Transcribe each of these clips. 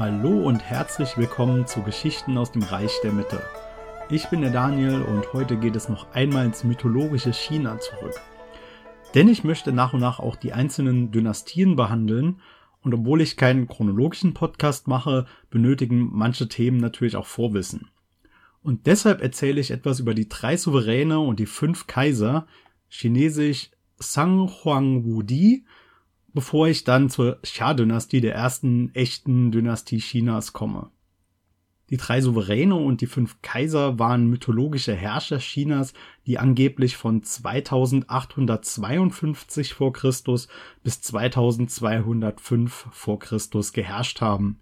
Hallo und herzlich willkommen zu Geschichten aus dem Reich der Mitte. Ich bin der Daniel und heute geht es noch einmal ins mythologische China zurück. Denn ich möchte nach und nach auch die einzelnen Dynastien behandeln und obwohl ich keinen chronologischen Podcast mache, benötigen manche Themen natürlich auch Vorwissen. Und deshalb erzähle ich etwas über die drei Souveräne und die fünf Kaiser, chinesisch Sang Huang Wudi, bevor ich dann zur Xia-Dynastie, der ersten echten Dynastie Chinas, komme. Die drei Souveräne und die fünf Kaiser waren mythologische Herrscher Chinas, die angeblich von 2852 vor Christus bis 2205 vor Christus geherrscht haben.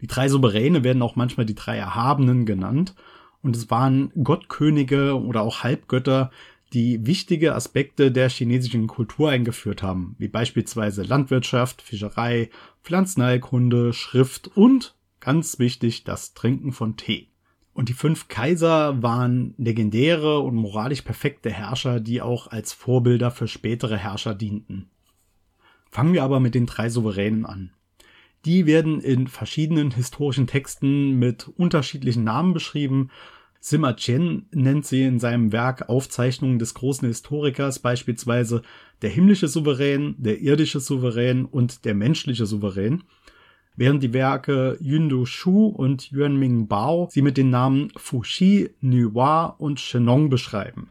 Die drei Souveräne werden auch manchmal die drei Erhabenen genannt und es waren Gottkönige oder auch Halbgötter, die wichtige Aspekte der chinesischen Kultur eingeführt haben, wie beispielsweise Landwirtschaft, Fischerei, Pflanzenheilkunde, Schrift und, ganz wichtig, das Trinken von Tee. Und die fünf Kaiser waren legendäre und moralisch perfekte Herrscher, die auch als Vorbilder für spätere Herrscher dienten. Fangen wir aber mit den drei Souveränen an. Die werden in verschiedenen historischen Texten mit unterschiedlichen Namen beschrieben Sima Qian nennt sie in seinem Werk Aufzeichnungen des großen Historikers beispielsweise der himmlische Souverän, der irdische Souverän und der menschliche Souverän, während die Werke Yundu Shu und Yuanming Bao sie mit den Namen Fuxi, Nuwa und Shenong beschreiben.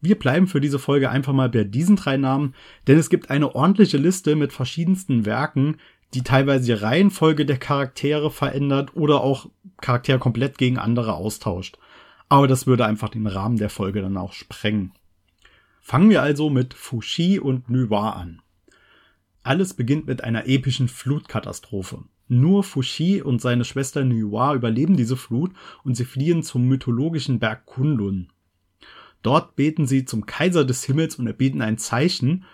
Wir bleiben für diese Folge einfach mal bei diesen drei Namen, denn es gibt eine ordentliche Liste mit verschiedensten Werken, die teilweise die Reihenfolge der Charaktere verändert oder auch Charaktere komplett gegen andere austauscht. Aber das würde einfach den Rahmen der Folge dann auch sprengen. Fangen wir also mit Fushi und Nuwa an. Alles beginnt mit einer epischen Flutkatastrophe. Nur Fushi und seine Schwester Nuwa überleben diese Flut und sie fliehen zum mythologischen Berg Kunlun. Dort beten sie zum Kaiser des Himmels und erbeten ein Zeichen,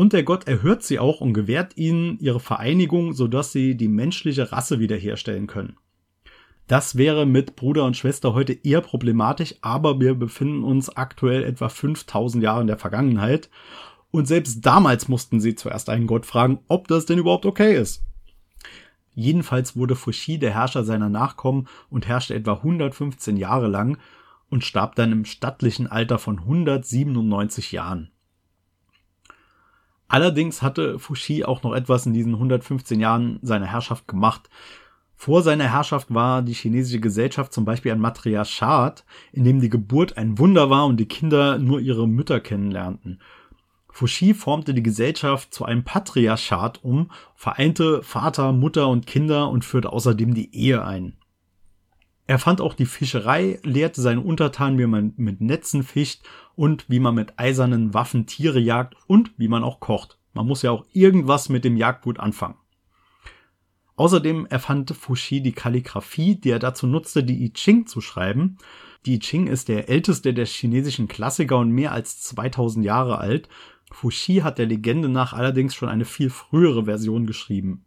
und der Gott erhört sie auch und gewährt ihnen ihre Vereinigung, sodass sie die menschliche Rasse wiederherstellen können. Das wäre mit Bruder und Schwester heute eher problematisch, aber wir befinden uns aktuell etwa 5000 Jahre in der Vergangenheit. Und selbst damals mussten sie zuerst einen Gott fragen, ob das denn überhaupt okay ist. Jedenfalls wurde Fuxi der Herrscher seiner Nachkommen und herrschte etwa 115 Jahre lang und starb dann im stattlichen Alter von 197 Jahren. Allerdings hatte Fuxi auch noch etwas in diesen 115 Jahren seiner Herrschaft gemacht. Vor seiner Herrschaft war die chinesische Gesellschaft zum Beispiel ein Matriarchat, in dem die Geburt ein Wunder war und die Kinder nur ihre Mütter kennenlernten. Fuxi formte die Gesellschaft zu einem Patriarchat um, vereinte Vater, Mutter und Kinder und führte außerdem die Ehe ein. Er fand auch die Fischerei, lehrte seine Untertanen, wie man mit Netzen fischt und wie man mit eisernen Waffen Tiere jagt und wie man auch kocht. Man muss ja auch irgendwas mit dem Jagdgut anfangen. Außerdem erfand Fuxi die Kalligraphie, die er dazu nutzte, die I Ching zu schreiben. Die I Ching ist der älteste der chinesischen Klassiker und mehr als 2000 Jahre alt. Fuxi hat der Legende nach allerdings schon eine viel frühere Version geschrieben.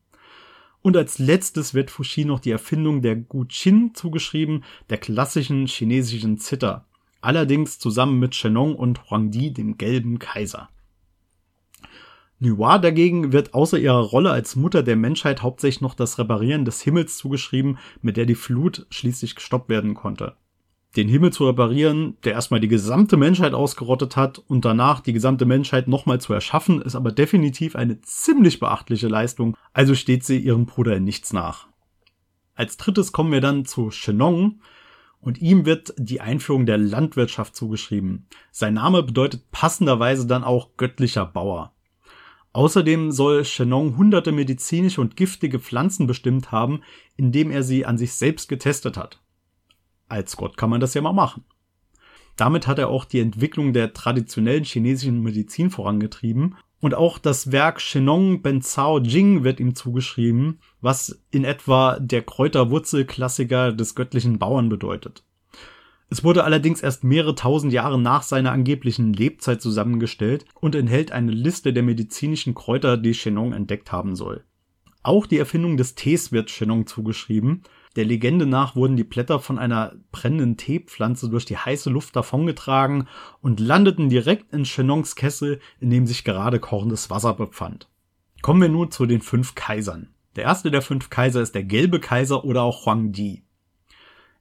Und als letztes wird Fuxi noch die Erfindung der Guqin zugeschrieben, der klassischen chinesischen Zither. Allerdings zusammen mit Shenong und Huangdi, dem gelben Kaiser. Nuwa dagegen wird außer ihrer Rolle als Mutter der Menschheit hauptsächlich noch das Reparieren des Himmels zugeschrieben, mit der die Flut schließlich gestoppt werden konnte. Den Himmel zu reparieren, der erstmal die gesamte Menschheit ausgerottet hat und danach die gesamte Menschheit nochmal zu erschaffen, ist aber definitiv eine ziemlich beachtliche Leistung, also steht sie ihrem Bruder in nichts nach. Als drittes kommen wir dann zu Shenong, und ihm wird die Einführung der Landwirtschaft zugeschrieben. Sein Name bedeutet passenderweise dann auch göttlicher Bauer. Außerdem soll Shenong hunderte medizinische und giftige Pflanzen bestimmt haben, indem er sie an sich selbst getestet hat. Als Gott kann man das ja mal machen. Damit hat er auch die Entwicklung der traditionellen chinesischen Medizin vorangetrieben und auch das Werk Shenong Benzao Jing wird ihm zugeschrieben, was in etwa der Kräuterwurzelklassiker des göttlichen Bauern bedeutet. Es wurde allerdings erst mehrere tausend Jahre nach seiner angeblichen Lebzeit zusammengestellt und enthält eine Liste der medizinischen Kräuter, die Shenong entdeckt haben soll. Auch die Erfindung des Tees wird Shenong zugeschrieben, der Legende nach wurden die Blätter von einer brennenden Teepflanze durch die heiße Luft davongetragen und landeten direkt in Chenongs Kessel, in dem sich gerade kochendes Wasser befand. Kommen wir nun zu den fünf Kaisern. Der erste der fünf Kaiser ist der gelbe Kaiser oder auch Huangdi.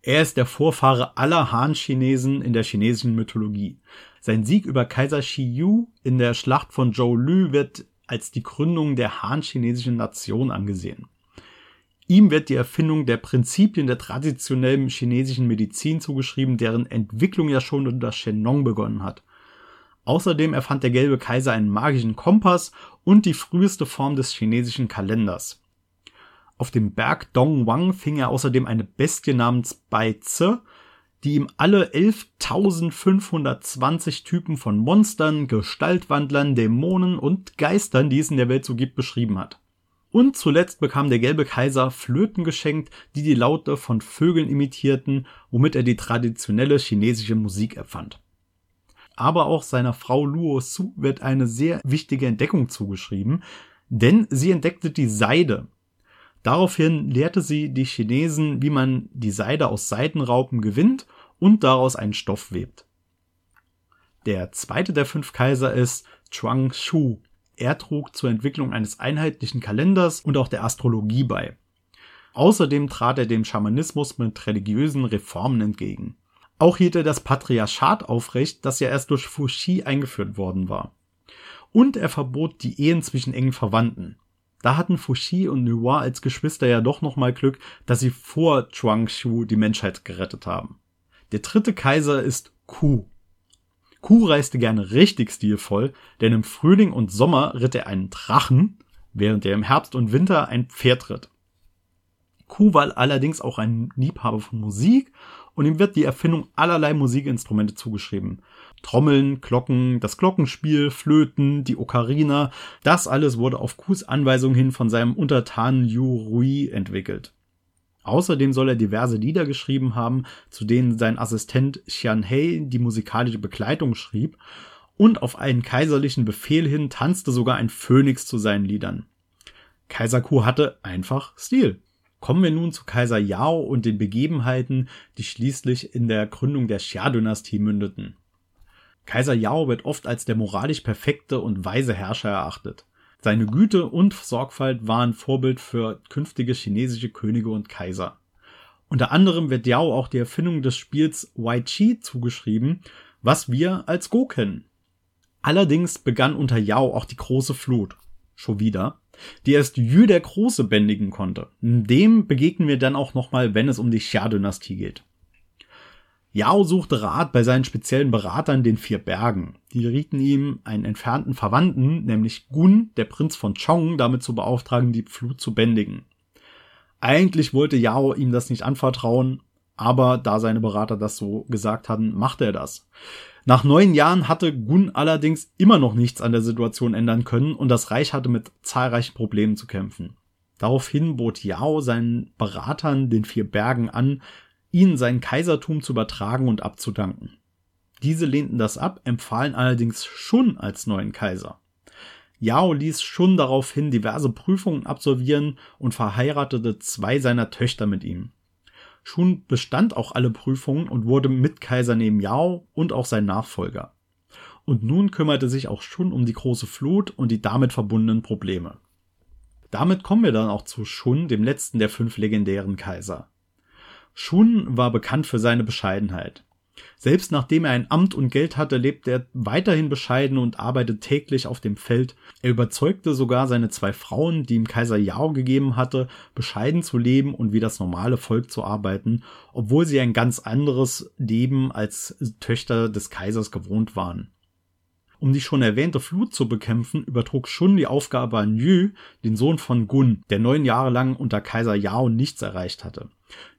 Er ist der Vorfahre aller Han-Chinesen in der chinesischen Mythologie. Sein Sieg über Kaiser Shi Yu in der Schlacht von Zhou Lu wird als die Gründung der Han-chinesischen Nation angesehen. Ihm wird die Erfindung der Prinzipien der traditionellen chinesischen Medizin zugeschrieben, deren Entwicklung ja schon unter Shennong begonnen hat. Außerdem erfand der gelbe Kaiser einen magischen Kompass und die früheste Form des chinesischen Kalenders. Auf dem Berg Dongwang fing er außerdem eine Bestie namens Bai Zi, die ihm alle 11.520 Typen von Monstern, Gestaltwandlern, Dämonen und Geistern, die es in der Welt so gibt, beschrieben hat. Und zuletzt bekam der gelbe Kaiser Flöten geschenkt, die die Laute von Vögeln imitierten, womit er die traditionelle chinesische Musik erfand. Aber auch seiner Frau Luo Su wird eine sehr wichtige Entdeckung zugeschrieben, denn sie entdeckte die Seide. Daraufhin lehrte sie die Chinesen, wie man die Seide aus Seidenraupen gewinnt und daraus einen Stoff webt. Der zweite der fünf Kaiser ist Chuang Shu. Er trug zur Entwicklung eines einheitlichen Kalenders und auch der Astrologie bei. Außerdem trat er dem Schamanismus mit religiösen Reformen entgegen. Auch hielt er das Patriarchat aufrecht, das ja erst durch Fuxi eingeführt worden war. Und er verbot die Ehen zwischen engen Verwandten. Da hatten Fuxi und Nuwa als Geschwister ja doch nochmal Glück, dass sie vor Chuangshu die Menschheit gerettet haben. Der dritte Kaiser ist Ku. Ku reiste gerne richtig stilvoll, denn im Frühling und Sommer ritt er einen Drachen, während er im Herbst und Winter ein Pferd ritt. Ku war allerdings auch ein Liebhaber von Musik und ihm wird die Erfindung allerlei Musikinstrumente zugeschrieben. Trommeln, Glocken, das Glockenspiel, Flöten, die Ocarina, das alles wurde auf Kus Anweisung hin von seinem Untertanen Yu Rui entwickelt. Außerdem soll er diverse Lieder geschrieben haben, zu denen sein Assistent Xian Hei die musikalische Begleitung schrieb, und auf einen kaiserlichen Befehl hin tanzte sogar ein Phönix zu seinen Liedern. Kaiser Ku hatte einfach Stil. Kommen wir nun zu Kaiser Yao und den Begebenheiten, die schließlich in der Gründung der Xia-Dynastie mündeten. Kaiser Yao wird oft als der moralisch perfekte und weise Herrscher erachtet. Seine Güte und Sorgfalt waren Vorbild für künftige chinesische Könige und Kaiser. Unter anderem wird Yao auch die Erfindung des Spiels Wai Chi zugeschrieben, was wir als Go kennen. Allerdings begann unter Yao auch die große Flut. Schon wieder. Die erst Yu der Große bändigen konnte. Dem begegnen wir dann auch nochmal, wenn es um die Xia-Dynastie geht. Yao suchte Rat bei seinen speziellen Beratern, den vier Bergen. Die rieten ihm, einen entfernten Verwandten, nämlich Gun, der Prinz von Chong, damit zu beauftragen, die Flut zu bändigen. Eigentlich wollte Yao ihm das nicht anvertrauen, aber da seine Berater das so gesagt hatten, machte er das. Nach neun Jahren hatte Gun allerdings immer noch nichts an der Situation ändern können und das Reich hatte mit zahlreichen Problemen zu kämpfen. Daraufhin bot Yao seinen Beratern den vier Bergen an, ihnen sein Kaisertum zu übertragen und abzudanken. Diese lehnten das ab, empfahlen allerdings Shun als neuen Kaiser. Yao ließ Shun daraufhin diverse Prüfungen absolvieren und verheiratete zwei seiner Töchter mit ihm. Shun bestand auch alle Prüfungen und wurde Mitkaiser neben Yao und auch sein Nachfolger. Und nun kümmerte sich auch Shun um die große Flut und die damit verbundenen Probleme. Damit kommen wir dann auch zu Shun, dem letzten der fünf legendären Kaiser. Shun war bekannt für seine Bescheidenheit. Selbst nachdem er ein Amt und Geld hatte, lebte er weiterhin bescheiden und arbeitet täglich auf dem Feld. Er überzeugte sogar seine zwei Frauen, die ihm Kaiser Yao gegeben hatte, bescheiden zu leben und wie das normale Volk zu arbeiten, obwohl sie ein ganz anderes Leben als Töchter des Kaisers gewohnt waren. Um die schon erwähnte Flut zu bekämpfen, übertrug Shun die Aufgabe an Yu, den Sohn von Gun, der neun Jahre lang unter Kaiser Yao nichts erreicht hatte.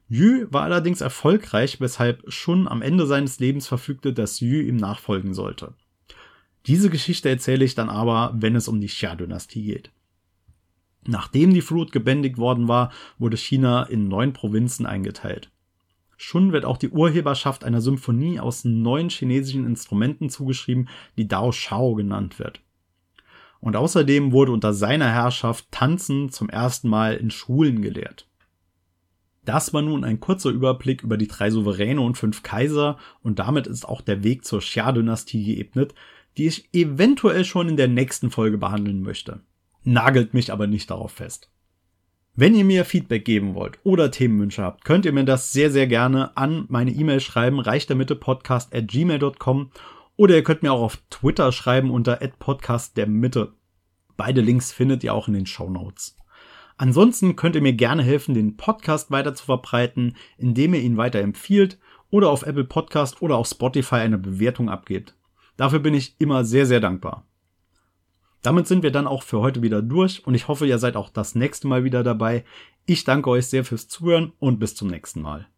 Yu war allerdings erfolgreich, weshalb Shun am Ende seines Lebens verfügte, dass Yu ihm nachfolgen sollte. Diese Geschichte erzähle ich dann aber, wenn es um die Xia-Dynastie geht. Nachdem die Flut gebändigt worden war, wurde China in neun Provinzen eingeteilt. Shun wird auch die Urheberschaft einer Symphonie aus neun chinesischen Instrumenten zugeschrieben, die Dao Shao genannt wird. Und außerdem wurde unter seiner Herrschaft Tanzen zum ersten Mal in Schulen gelehrt. Das war nun ein kurzer Überblick über die drei Souveräne und fünf Kaiser und damit ist auch der Weg zur Xia-Dynastie geebnet, die ich eventuell schon in der nächsten Folge behandeln möchte. Nagelt mich aber nicht darauf fest. Wenn ihr mir Feedback geben wollt oder Themenwünsche habt, könnt ihr mir das sehr, sehr gerne an meine E-Mail schreiben, reichtermittepodcast at gmail.com oder ihr könnt mir auch auf Twitter schreiben unter podcast der Mitte. Beide Links findet ihr auch in den Show Notes. Ansonsten könnt ihr mir gerne helfen, den Podcast weiter zu verbreiten, indem ihr ihn weiterempfiehlt oder auf Apple Podcast oder auf Spotify eine Bewertung abgebt. Dafür bin ich immer sehr, sehr dankbar. Damit sind wir dann auch für heute wieder durch und ich hoffe, ihr seid auch das nächste Mal wieder dabei. Ich danke euch sehr fürs Zuhören und bis zum nächsten Mal.